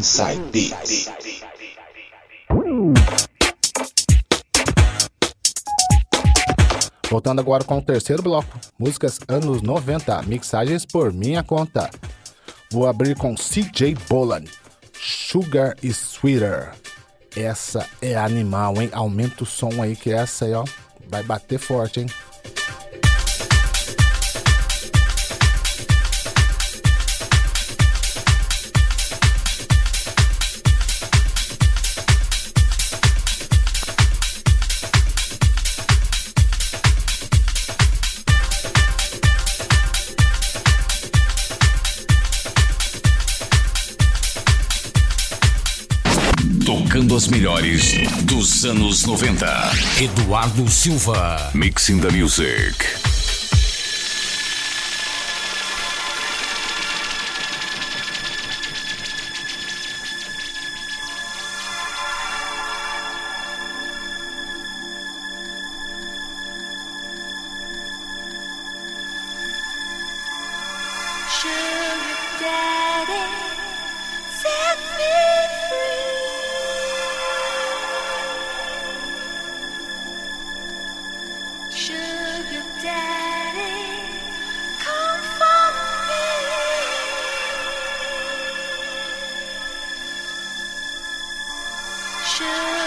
Inside Beats. Voltando agora com o terceiro bloco, músicas anos 90, mixagens por minha conta. Vou abrir com CJ Bolan, Sugar is Sweeter. Essa é animal, hein? Aumenta o som aí que essa aí, ó, vai bater forte, hein? Dos anos 90. Eduardo Silva. Mixing the Music. Sugar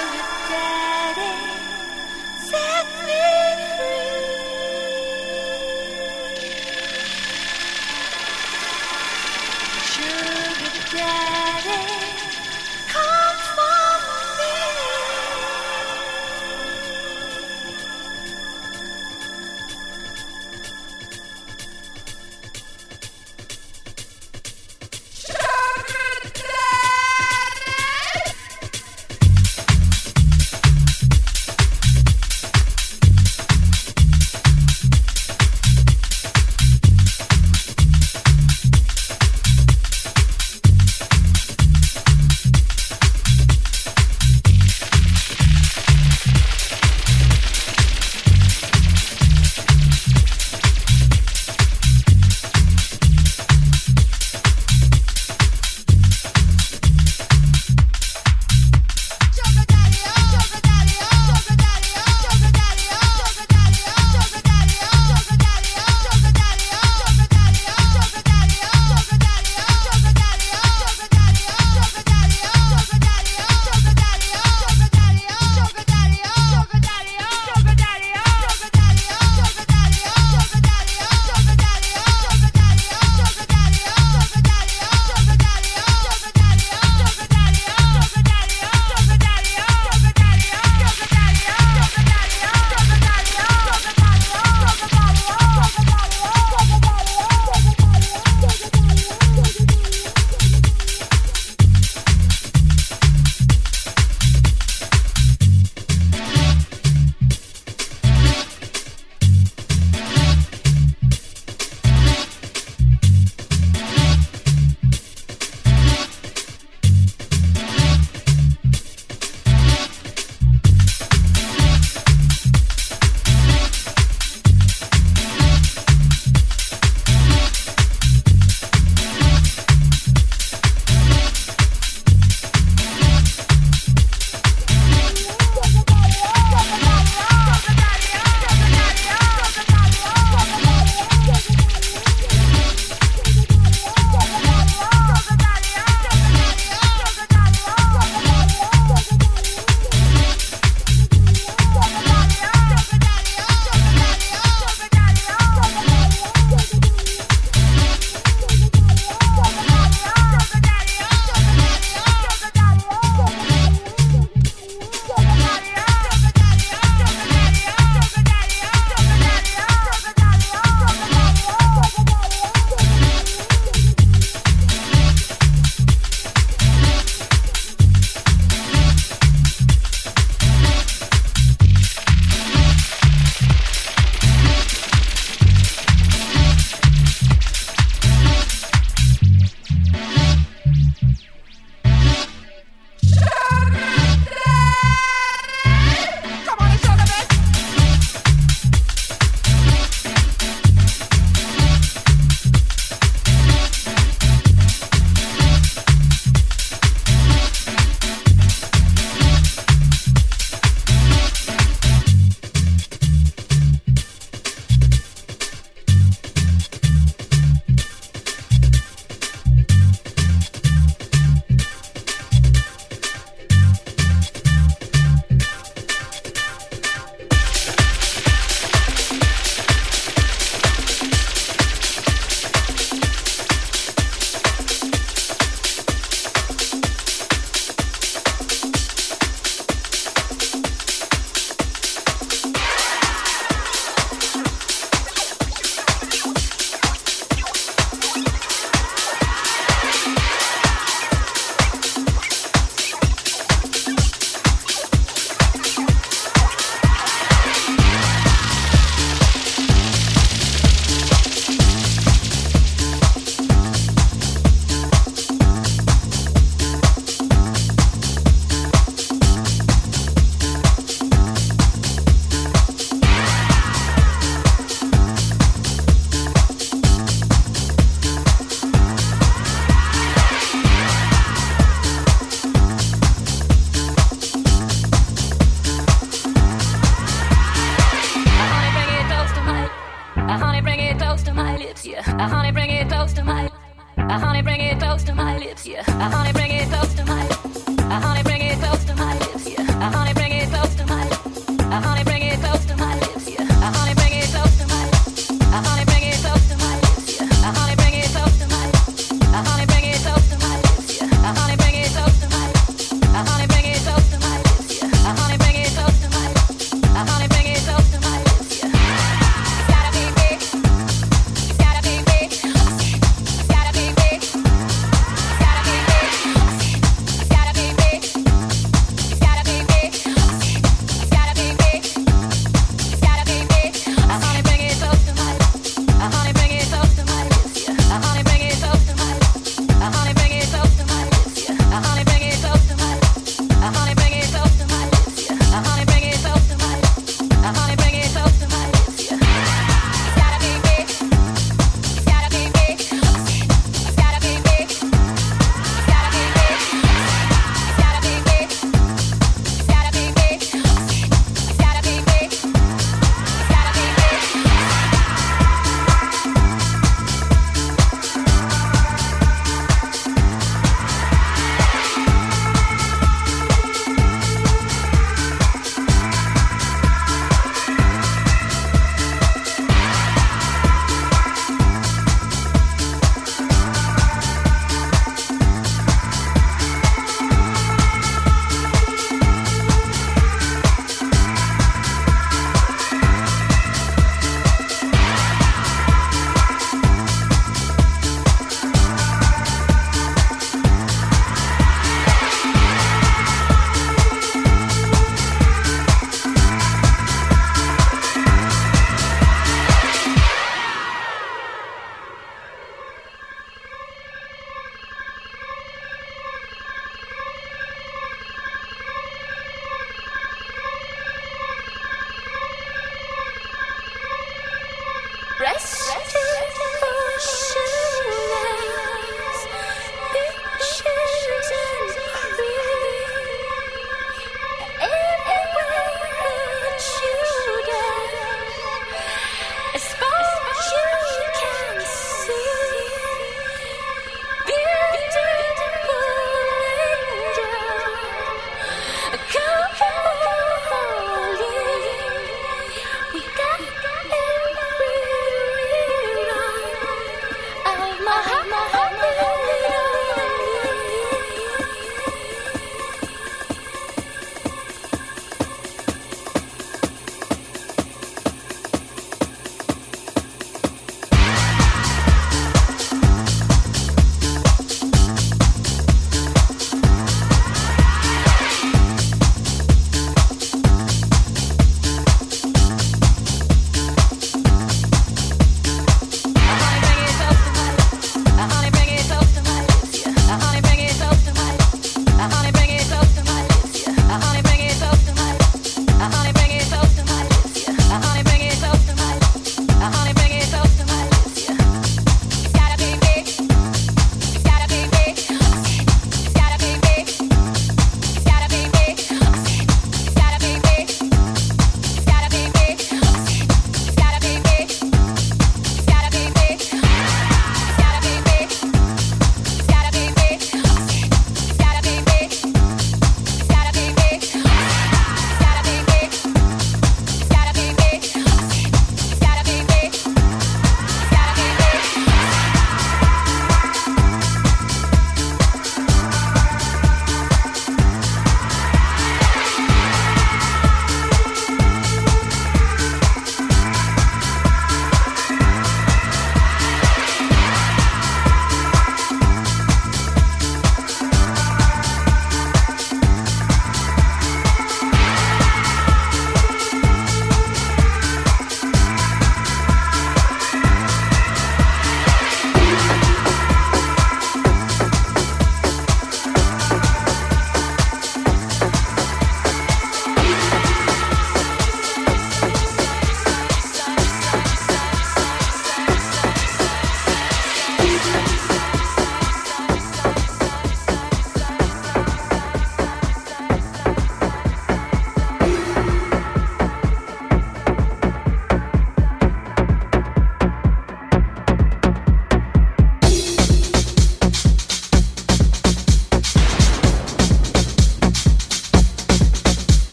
close to my lips, yeah. I honey, bring it close to my. I uh, honey, bring it close to my lips, yeah. I honey, bring it close to my. I honey, bring it close to my lips, yeah. I honey, bring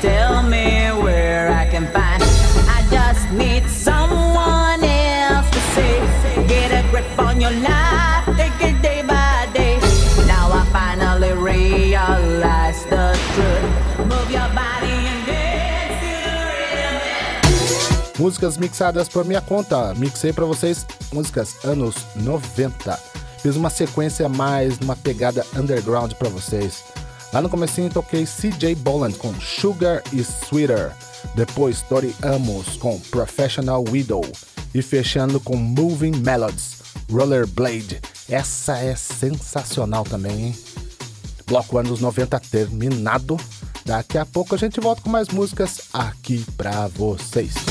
tell me where I can find? I just need someone else to say. Get a grip on your life, take it day by day. Now I finally realize the truth. Move your body and. Músicas mixadas por minha conta. Mixei pra vocês músicas anos 90. Fiz uma sequência mais numa pegada underground pra vocês. Lá no comecinho toquei CJ Boland com Sugar e Sweeter. Depois Tori Amos com Professional Widow. E fechando com Moving Melodies, Rollerblade. Essa é sensacional também, hein? Bloco anos 90 terminado. Daqui a pouco a gente volta com mais músicas aqui pra vocês.